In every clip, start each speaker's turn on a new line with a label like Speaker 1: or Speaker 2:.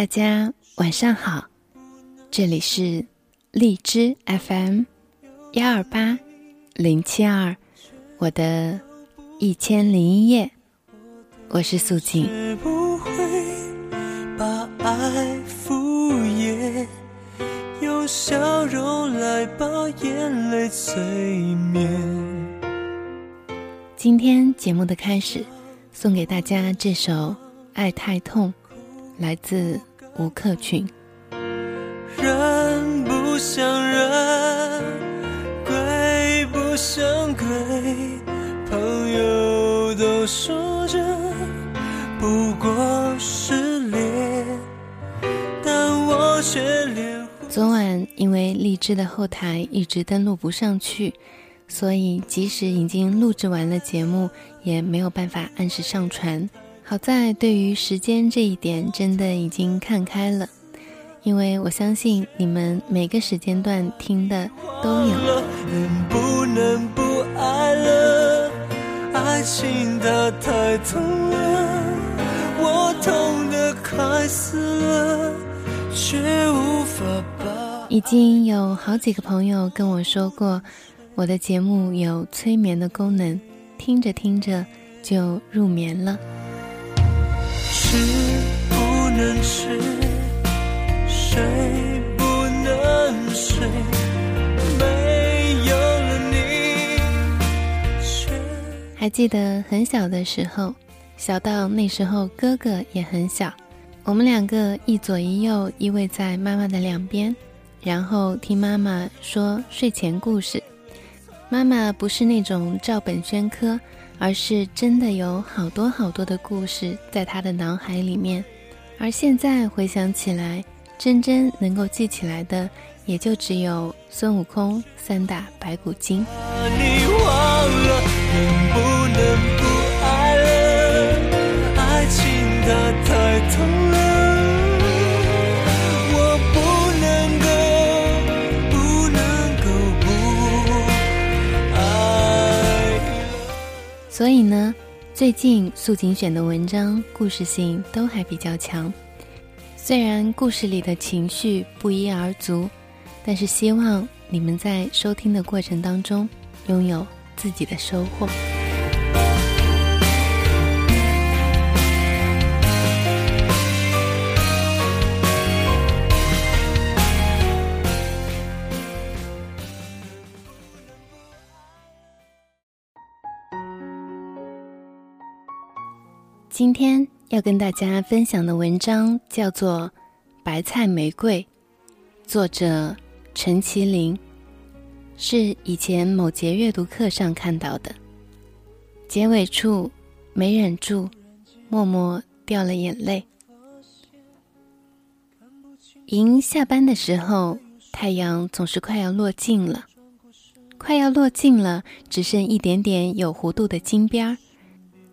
Speaker 1: 大家晚上好，这里是荔枝 FM 幺二八零七二，我的一千零一夜，我是素锦。
Speaker 2: 不会把爱敷衍，用笑容来把眼泪催眠。
Speaker 1: 今天节目的开始，送给大家这首《爱太痛》，来自吴克群。
Speaker 2: 人不像人，鬼不像鬼，朋友都说着不过是恋，但我却连
Speaker 1: 昨晚因为荔枝的后台一直登录不上去，所以即使已经录制完了节目，也没有办法按时上传。好在对于时间这一点，真的已经看开了，因为我相信你们每个时间段听的都有。
Speaker 2: 能不能不爱了？爱情它太痛了，我痛得快死了，却无法把。
Speaker 1: 已经有好几个朋友跟我说过，我的节目有催眠的功能，听着听着就入眠了。
Speaker 2: 吃不能吃，睡不能睡，没有了你，却
Speaker 1: 还记得很小的时候，小到那时候哥哥也很小，我们两个一左一右依偎在妈妈的两边，然后听妈妈说睡前故事。妈妈不是那种照本宣科，而是真的有好多好多的故事在他的脑海里面。而现在回想起来，真真能够记起来的，也就只有孙悟空三打白骨精。
Speaker 2: 你忘了，能不能
Speaker 1: 所以呢，最近素锦选的文章故事性都还比较强，虽然故事里的情绪不一而足，但是希望你们在收听的过程当中拥有自己的收获。今天要跟大家分享的文章叫做《白菜玫瑰》，作者陈其林，是以前某节阅读课上看到的。结尾处没忍住，默默掉了眼泪。迎下班的时候，太阳总是快要落尽了，快要落尽了，只剩一点点有弧度的金边儿，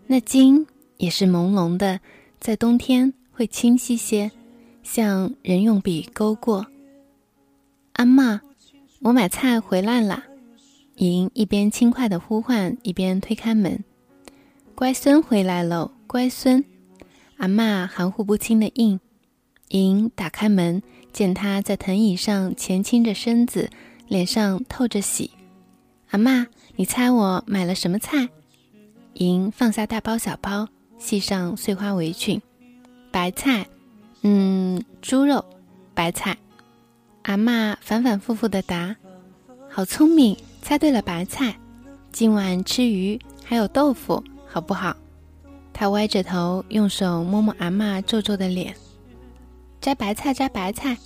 Speaker 1: 那金。也是朦胧的，在冬天会清晰些，像人用笔勾过。阿妈，我买菜回来啦！莹一边轻快的呼唤，一边推开门。乖孙回来喽，乖孙！阿妈含糊不清的应。莹打开门，见他在藤椅上前倾着身子，脸上透着喜。阿妈，你猜我买了什么菜？莹放下大包小包。系上碎花围裙，白菜，嗯，猪肉，白菜。阿妈反反复复的答：“好聪明，猜对了白菜。今晚吃鱼，还有豆腐，好不好？”他歪着头，用手摸摸阿妈皱皱的脸。摘白菜，摘白菜。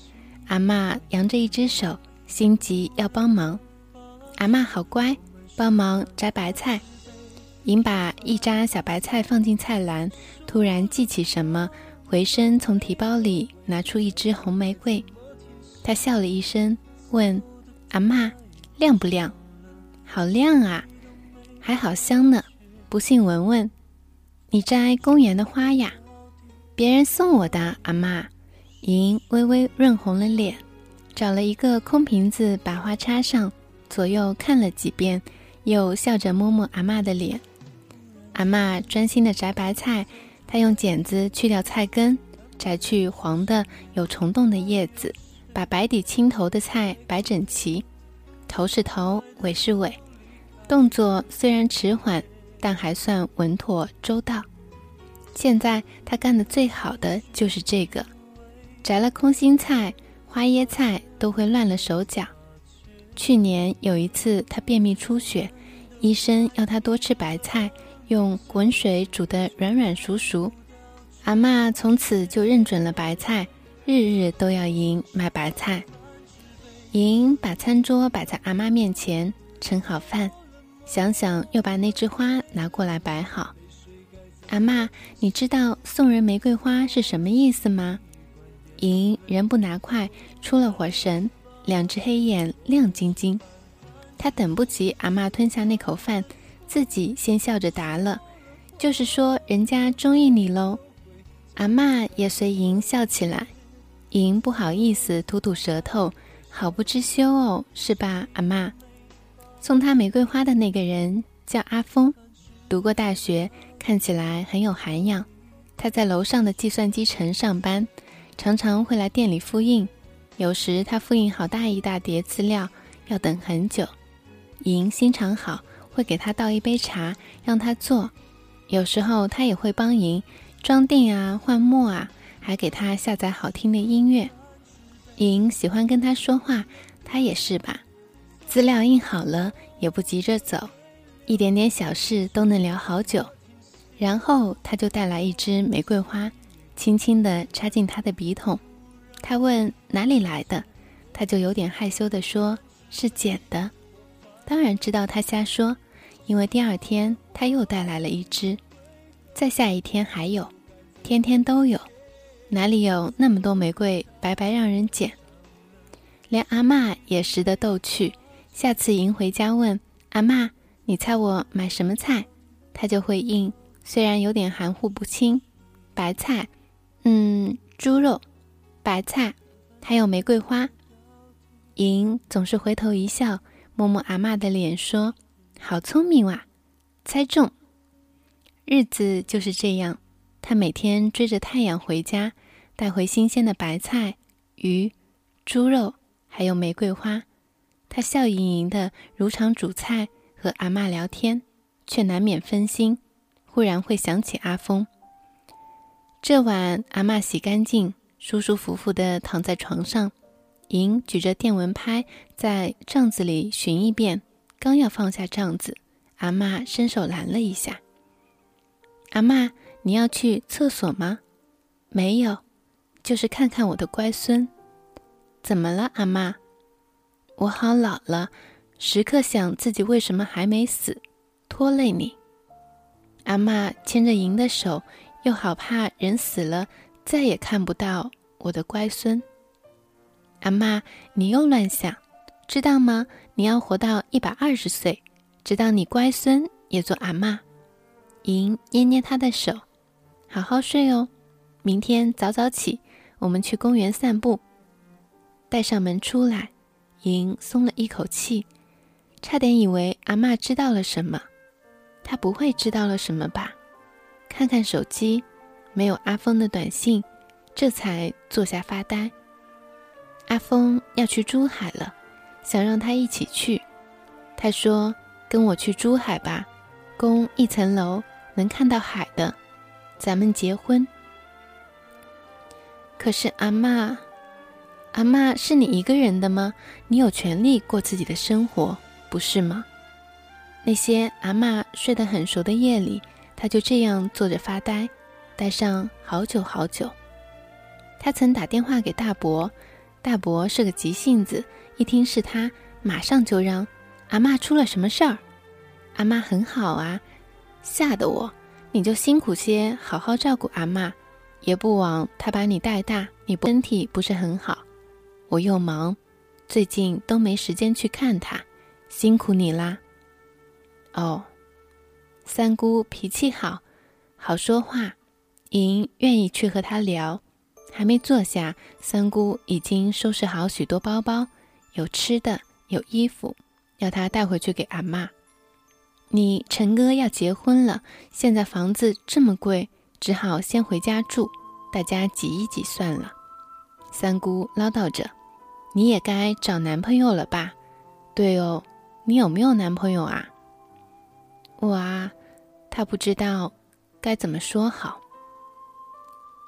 Speaker 1: 阿妈扬着一只手，心急要帮忙。阿妈好乖，帮忙摘白菜。莹把一扎小白菜放进菜篮，突然记起什么，回身从提包里拿出一支红玫瑰。她笑了一声，问：“阿妈，亮不亮？”“好亮啊，还好香呢。”“不信闻闻。”“你摘公园的花呀？”“别人送我的。”阿妈，莹微微润红了脸，找了一个空瓶子，把花插上，左右看了几遍，又笑着摸摸阿妈的脸。阿妈专心的摘白菜，她用剪子去掉菜根，摘去黄的有虫洞的叶子，把白底青头的菜摆整齐，头是头，尾是尾，动作虽然迟缓，但还算稳妥周到。现在他干的最好的就是这个，摘了空心菜、花椰菜都会乱了手脚。去年有一次他便秘出血，医生要他多吃白菜，用滚水煮得软软熟熟。阿妈从此就认准了白菜，日日都要赢买白菜。赢把餐桌摆在阿妈面前，盛好饭，想想又把那枝花拿过来摆好。阿妈，你知道送人玫瑰花是什么意思吗？莹人不拿筷，出了火神，两只黑眼亮晶晶。他等不及阿妈吞下那口饭，自己先笑着答了，就是说人家中意你喽。阿妈也随莹笑起来，莹不好意思吐吐舌头，好不知羞哦，是吧？阿妈，送他玫瑰花的那个人叫阿峰。读过大学，看起来很有涵养。他在楼上的计算机城上班，常常会来店里复印。有时他复印好大一大叠资料，要等很久。莹心肠好，会给他倒一杯茶，让他坐。有时候他也会帮莹装订啊、换墨啊，还给他下载好听的音乐。莹喜欢跟他说话，他也是吧？资料印好了，也不急着走。一点点小事都能聊好久，然后他就带来一支玫瑰花，轻轻地插进他的笔筒。他问哪里来的，他就有点害羞地说是捡的。当然知道他瞎说，因为第二天他又带来了一支，再下一天还有，天天都有，哪里有那么多玫瑰白白让人捡？连阿妈也识得逗趣。下次迎回家问阿妈。你猜我买什么菜，他就会应，虽然有点含糊不清。白菜，嗯，猪肉，白菜，还有玫瑰花。莹总是回头一笑，摸摸阿妈的脸，说：“好聪明哇，猜中。”日子就是这样，他每天追着太阳回家，带回新鲜的白菜、鱼、猪肉，还有玫瑰花。他笑盈盈的，如常煮菜。和阿妈聊天，却难免分心，忽然会想起阿峰。这晚，阿妈洗干净，舒舒服服地躺在床上。莹举着电蚊拍在帐子里寻一遍，刚要放下帐子，阿妈伸手拦了一下。阿妈，你要去厕所吗？没有，就是看看我的乖孙。怎么了，阿妈？我好老了。时刻想自己为什么还没死，拖累你。阿妈牵着莹的手，又好怕人死了再也看不到我的乖孙。阿妈，你又乱想，知道吗？你要活到一百二十岁，直到你乖孙也做阿妈。莹捏捏他的手，好好睡哦。明天早早起，我们去公园散步。带上门出来，莹松了一口气。差点以为阿妈知道了什么，她不会知道了什么吧？看看手机，没有阿峰的短信，这才坐下发呆。阿峰要去珠海了，想让他一起去。他说：“跟我去珠海吧，供一层楼能看到海的，咱们结婚。”可是阿妈，阿妈是你一个人的吗？你有权利过自己的生活。不是吗？那些阿妈睡得很熟的夜里，他就这样坐着发呆，呆上好久好久。他曾打电话给大伯，大伯是个急性子，一听是他，马上就让阿妈出了什么事儿。阿妈很好啊，吓得我，你就辛苦些，好好照顾阿妈，也不枉他把你带大。你身体不是很好，我又忙，最近都没时间去看他。辛苦你啦。哦，三姑脾气好，好说话，莹愿意去和她聊。还没坐下，三姑已经收拾好许多包包，有吃的，有衣服，要她带回去给阿妈。你陈哥要结婚了，现在房子这么贵，只好先回家住。大家挤一挤算了。三姑唠叨着：“你也该找男朋友了吧？对哦，你有没有男朋友啊？”我啊，他不知道该怎么说好。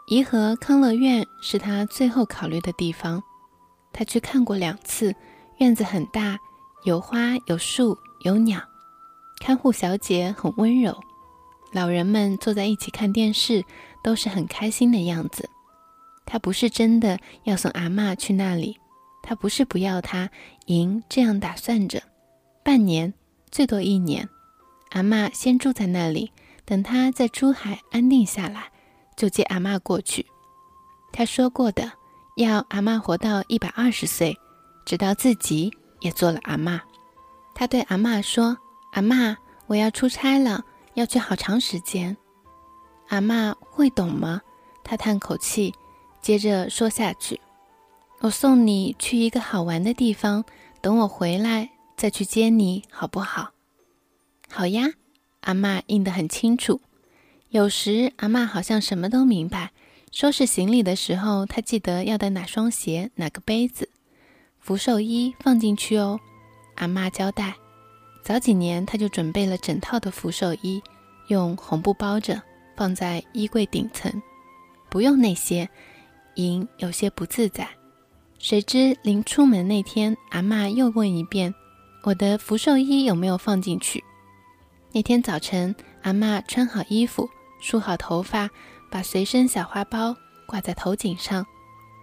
Speaker 1: 颐和康乐院是他最后考虑的地方，他去看过两次，院子很大，有花有树有鸟，看护小姐很温柔，老人们坐在一起看电视，都是很开心的样子。他不是真的要送阿妈去那里，他不是不要他，莹这样打算着，半年最多一年，阿妈先住在那里，等他在珠海安定下来，就接阿妈过去。他说过的，要阿妈活到一百二十岁，直到自己也做了阿妈。他对阿妈说：“阿妈，我要出差了，要去好长时间。”阿妈会懂吗？他叹口气。接着说下去，我送你去一个好玩的地方，等我回来再去接你，好不好？好呀，阿妈应得很清楚。有时阿妈好像什么都明白。收拾行李的时候，她记得要带哪双鞋、哪个杯子、福寿衣放进去哦。阿妈交代，早几年她就准备了整套的福寿衣，用红布包着，放在衣柜顶层。不用那些。颖有些不自在，谁知临出门那天，阿妈又问一遍：“我的福寿衣有没有放进去？”那天早晨，阿妈穿好衣服，梳好头发，把随身小花包挂在头颈上，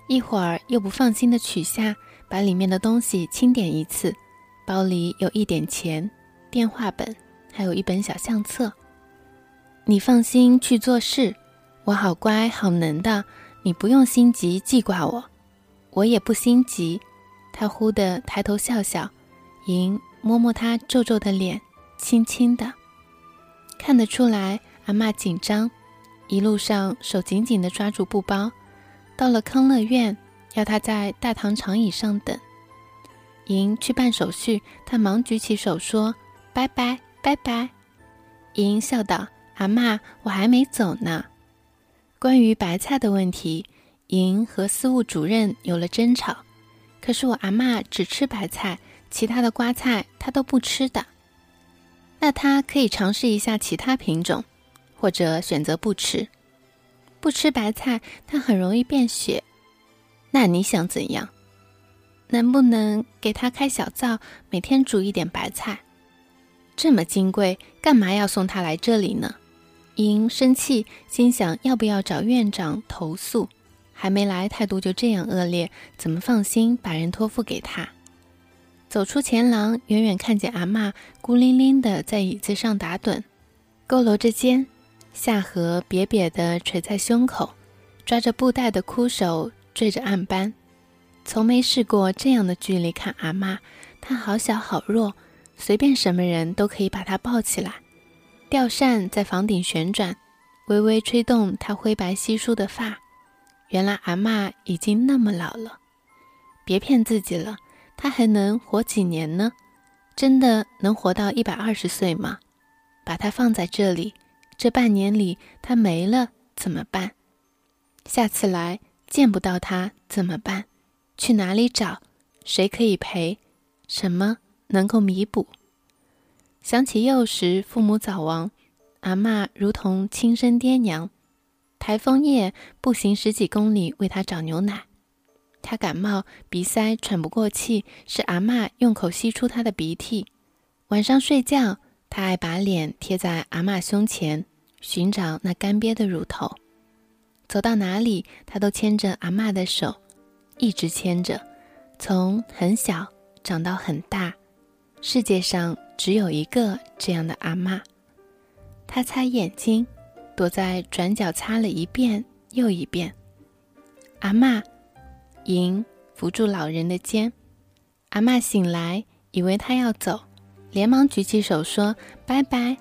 Speaker 1: 一会儿又不放心的取下，把里面的东西清点一次，包里有一点钱、电话本，还有一本小相册。你放心去做事，我好乖好能的。你不用心急记挂我，我也不心急。他忽地抬头笑笑，莹摸摸他皱皱的脸，轻轻的，看得出来阿妈紧张。一路上手紧紧地抓住布包，到了康乐院，要他在大堂长椅上等。莹去办手续，他忙举起手说：“拜拜拜拜。”莹笑道：“阿妈，我还没走呢。”关于白菜的问题，莹和司务主任有了争吵。可是我阿妈只吃白菜，其他的瓜菜她都不吃的。那她可以尝试一下其他品种，或者选择不吃。不吃白菜，它很容易便血。那你想怎样？能不能给他开小灶，每天煮一点白菜？这么金贵，干嘛要送他来这里呢？莹生气，心想要不要找院长投诉？还没来，态度就这样恶劣，怎么放心把人托付给他？走出前廊，远远看见阿妈孤零零的在椅子上打盹，佝偻着肩，下颌瘪瘪的垂在胸口，抓着布袋的枯手缀着暗斑。从没试过这样的距离看阿妈，她好小好弱，随便什么人都可以把她抱起来。吊扇在房顶旋转，微微吹动她灰白稀疏的发。原来阿妈已经那么老了，别骗自己了，她还能活几年呢？真的能活到一百二十岁吗？把她放在这里，这半年里他没了怎么办？下次来见不到他怎么办？去哪里找？谁可以陪？什么能够弥补？想起幼时父母早亡，阿妈如同亲生爹娘。台风夜步行十几公里为他找牛奶，他感冒鼻塞喘不过气，是阿妈用口吸出他的鼻涕。晚上睡觉，他爱把脸贴在阿妈胸前，寻找那干瘪的乳头。走到哪里，他都牵着阿妈的手，一直牵着，从很小长到很大。世界上。只有一个这样的阿妈，他擦眼睛，躲在转角擦了一遍又一遍。阿妈，莹扶住老人的肩。阿妈醒来，以为他要走，连忙举起手说：“拜拜。”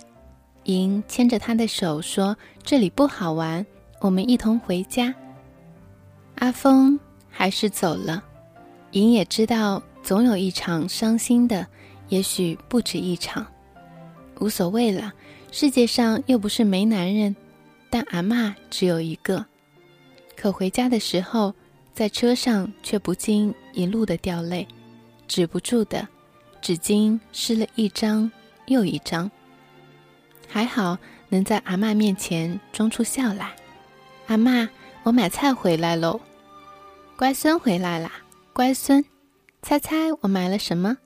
Speaker 1: 莹牵着他的手说：“这里不好玩，我们一同回家。”阿峰还是走了。莹也知道，总有一场伤心的。也许不止一场，无所谓了。世界上又不是没男人，但阿妈只有一个。可回家的时候，在车上却不禁一路的掉泪，止不住的，纸巾湿了一张又一张。还好能在阿妈面前装出笑来。阿妈，我买菜回来喽。乖孙回来啦，乖孙，猜猜我买了什么？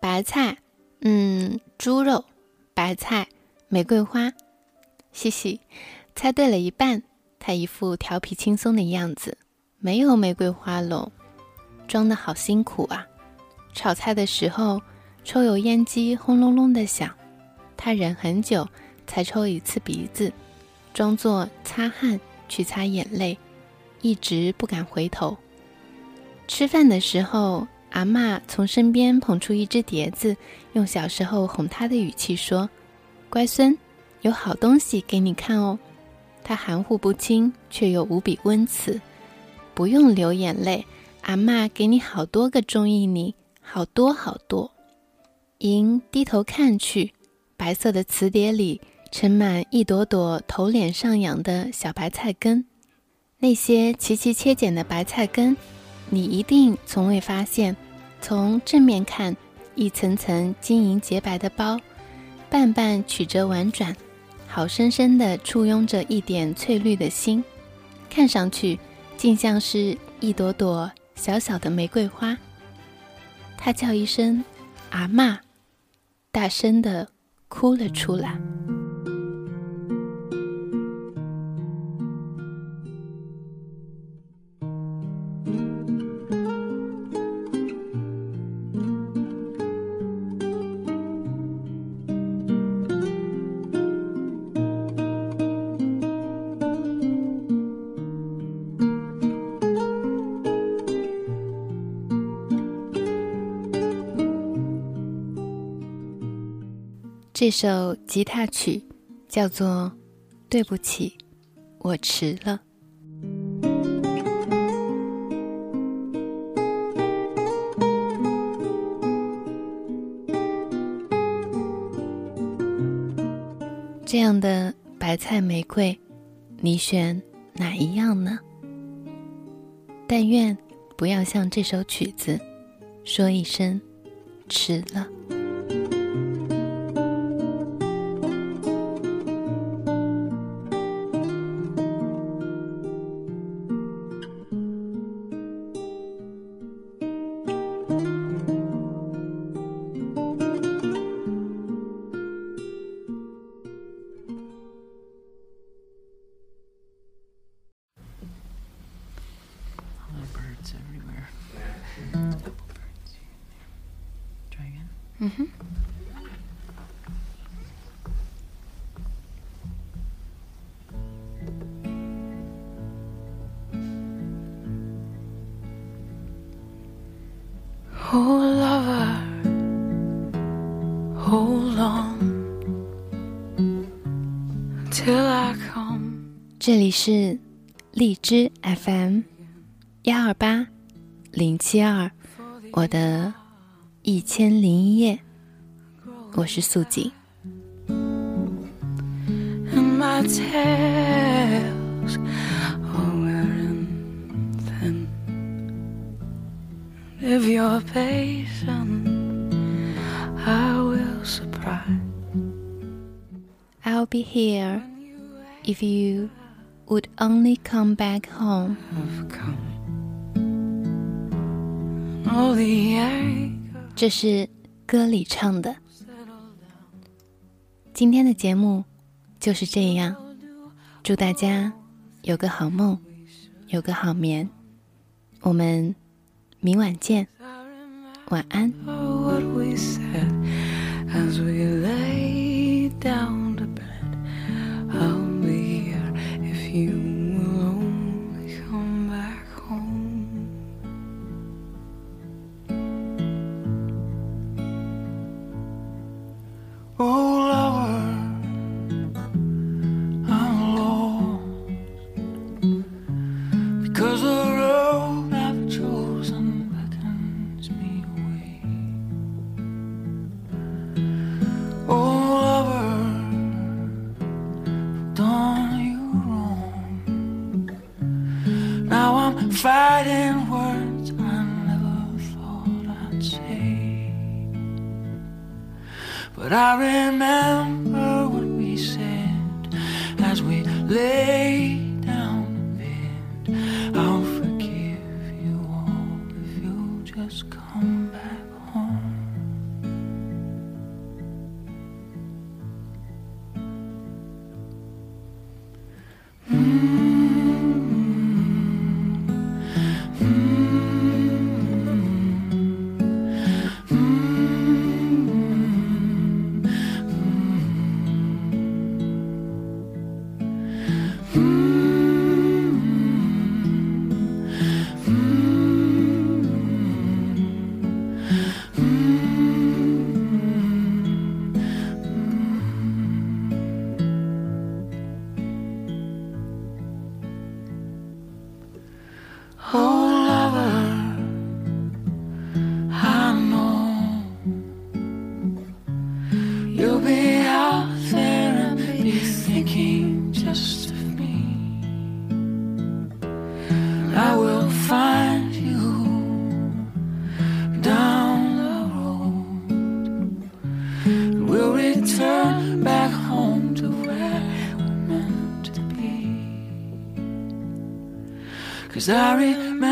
Speaker 1: 白菜，嗯，猪肉，白菜，玫瑰花。嘻嘻，猜对了一半。他一副调皮轻松的样子，没有玫瑰花喽，装的好辛苦啊！炒菜的时候，抽油烟机轰隆隆的响，他忍很久才抽一次鼻子，装作擦汗去擦眼泪，一直不敢回头。吃饭的时候，阿妈从身边捧出一只碟子，用小时候哄他的语气说：“乖孙，有好东西给你看哦。”他含糊不清，却又无比温慈。不用流眼泪，阿妈给你好多个中意你，好多好多。莹低头看去，白色的瓷碟里盛满一朵朵头脸上扬的小白菜根。那些齐齐切剪的白菜根，你一定从未发现。从正面看，一层层晶莹洁白的包，瓣瓣曲折婉转。好生生的簇拥着一点翠绿的心，看上去竟像是一朵朵小小的玫瑰花。他叫一声“阿妈”，大声的哭了出来。这首吉他曲叫做《对不起，我迟了》。这样的白菜玫瑰，你选哪一样呢？但愿不要像这首曲子，说一声迟了。这里是荔枝 FM 幺二八零七二，我的。一千零一夜，我是素锦。I'll be here if you would only come back home. All the 这是歌里唱的。今天的节目就是这样，祝大家有个好梦，有个好眠。我们明晚见，晚安。
Speaker 3: writing words I never thought I'd say. But I remember what we said as we lay. Cause I remember